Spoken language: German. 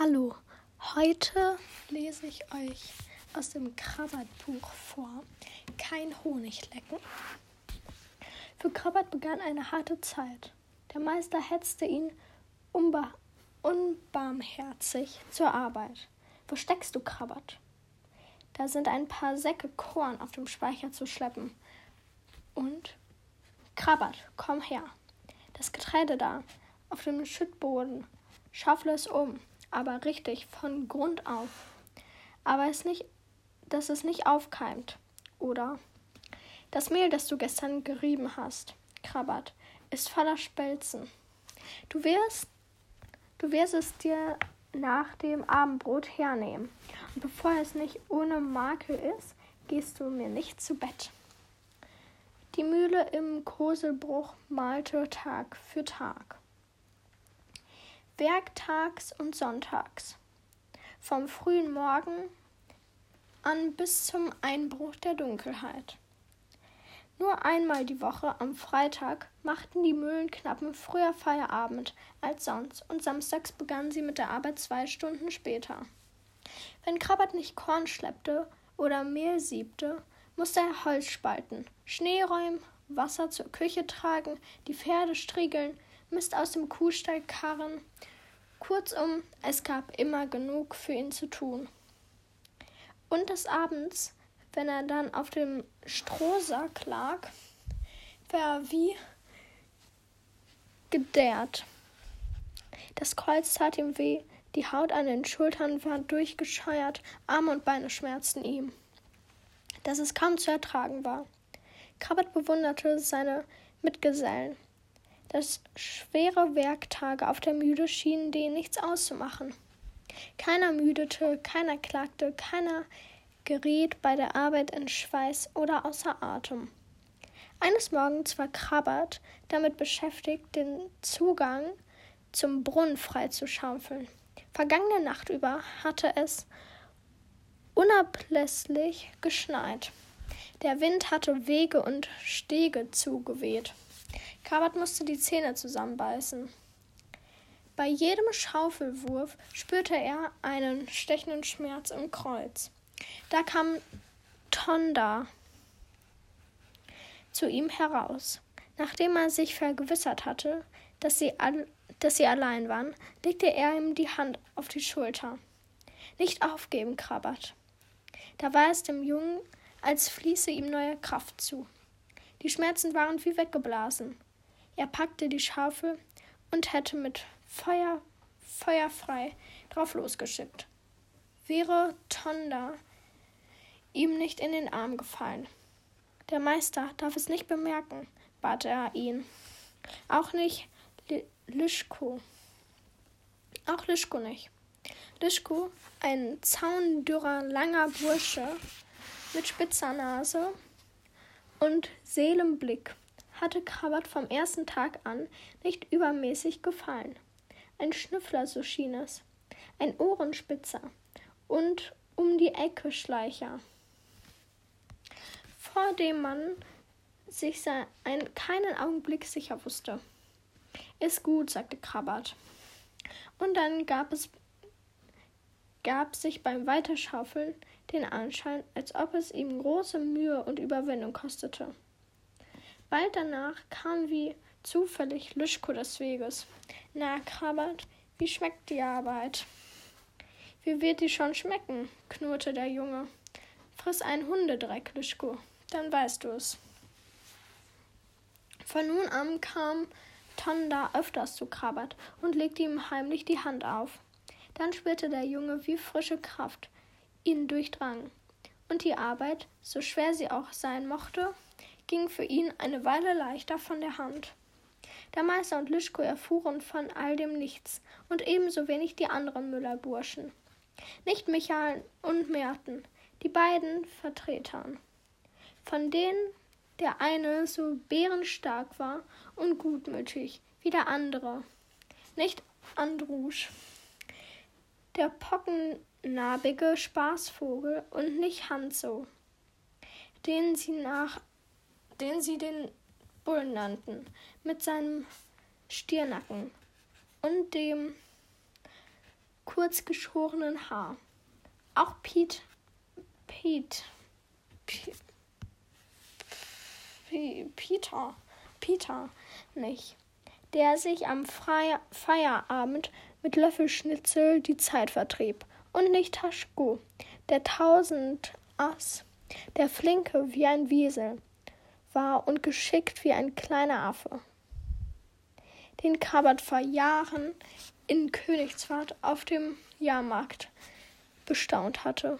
Hallo, heute lese ich euch aus dem Krabbert-Buch vor. Kein Honiglecken. Für Krabbert begann eine harte Zeit. Der Meister hetzte ihn unbarmherzig zur Arbeit. Wo steckst du, Krabbert? Da sind ein paar Säcke Korn auf dem Speicher zu schleppen. Und? Krabbert, komm her. Das Getreide da, auf dem Schüttboden. Schaufle es um aber richtig von Grund auf. Aber es nicht, dass es nicht aufkeimt, oder? Das Mehl, das du gestern gerieben hast, Krabbert, ist voller Spelzen. Du wirst, du wirst es dir nach dem Abendbrot hernehmen. Und bevor es nicht ohne Makel ist, gehst du mir nicht zu Bett. Die Mühle im Koselbruch malte Tag für Tag werktags und sonntags, vom frühen Morgen an bis zum Einbruch der Dunkelheit. Nur einmal die Woche am Freitag machten die Mühlenknappen früher Feierabend als sonst und samstags begannen sie mit der Arbeit zwei Stunden später. Wenn Krabbert nicht Korn schleppte oder Mehl siebte, musste er Holz spalten, Schnee räumen, Wasser zur Küche tragen, die Pferde striegeln, Mist aus dem Kuhstall karren. Kurzum, es gab immer genug für ihn zu tun. Und des Abends, wenn er dann auf dem Strohsack lag, war er wie gedärrt. Das Kreuz tat ihm weh, die Haut an den Schultern war durchgescheuert, Arme und Beine schmerzten ihm, dass es kaum zu ertragen war. Krabbert bewunderte seine Mitgesellen. Das schwere Werktage auf der Mühle schienen denen nichts auszumachen. Keiner müdete, keiner klagte, keiner geriet bei der Arbeit in Schweiß oder außer Atem. Eines Morgens war Krabbert damit beschäftigt, den Zugang zum Brunnen freizuschaufeln. Vergangene Nacht über hatte es unablässlich geschneit. Der Wind hatte Wege und Stege zugeweht. Kabat musste die Zähne zusammenbeißen. Bei jedem Schaufelwurf spürte er einen stechenden Schmerz im Kreuz. Da kam Tonda zu ihm heraus. Nachdem er sich vergewissert hatte, dass sie, dass sie allein waren, legte er ihm die Hand auf die Schulter. Nicht aufgeben, Krabbert. Da war es dem Jungen, als fließe ihm neue Kraft zu. Die Schmerzen waren wie weggeblasen. Er packte die Schaufel und hätte mit Feuer, feuerfrei drauf losgeschickt. Wäre Tonda ihm nicht in den Arm gefallen. Der Meister darf es nicht bemerken, bat er ihn. Auch nicht Lischko. Auch Lischko nicht. Lischko, ein zaundürrer, langer Bursche mit spitzer Nase und Seelenblick, hatte Krabbert vom ersten Tag an nicht übermäßig gefallen. Ein Schnüffler, so schien es, ein Ohrenspitzer und um die Ecke Schleicher, vor dem man sich ein, keinen Augenblick sicher wusste. Ist gut, sagte Krabbert. Und dann gab es gab sich beim Weiterschaufeln den Anschein, als ob es ihm große Mühe und Überwindung kostete. Bald danach kam wie zufällig Lischko des Weges. Na, Krabbert, wie schmeckt die Arbeit? Wie wird die schon schmecken? knurrte der Junge. Friss einen Hundedreck, Lischko, dann weißt du es. Von nun an kam Tonda öfters zu Krabbert und legte ihm heimlich die Hand auf. Dann spürte der Junge, wie frische Kraft ihn durchdrang. Und die Arbeit, so schwer sie auch sein mochte, ging für ihn eine Weile leichter von der Hand. Der Meister und Lischko erfuhren von all dem nichts und ebenso wenig die anderen Müllerburschen. Nicht Michael und Merten, die beiden Vertretern, von denen der eine so bärenstark war und gutmütig wie der andere. Nicht Andrusch, der pockennarbige Spaßvogel und nicht Hanso, den sie nach den sie den Bullen nannten, mit seinem Stiernacken und dem kurz geschorenen Haar. Auch Pete, Pete, Pete, Peter, Peter nicht, der sich am Feierabend mit Löffelschnitzel die Zeit vertrieb, und nicht Taschko, der Tausendass, der flinke wie ein Wiesel war und geschickt wie ein kleiner Affe, den Kabert vor Jahren in Königsfahrt auf dem Jahrmarkt bestaunt hatte.